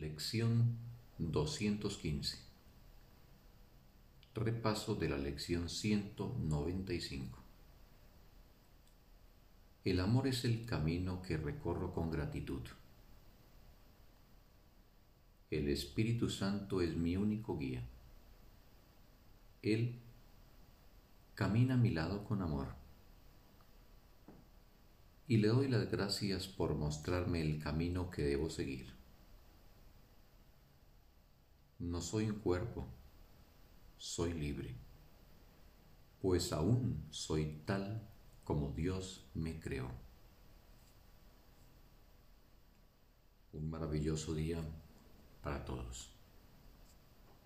Lección 215 Repaso de la lección 195 El amor es el camino que recorro con gratitud. El Espíritu Santo es mi único guía. Él camina a mi lado con amor. Y le doy las gracias por mostrarme el camino que debo seguir. No soy un cuerpo, soy libre, pues aún soy tal como Dios me creó. Un maravilloso día para todos.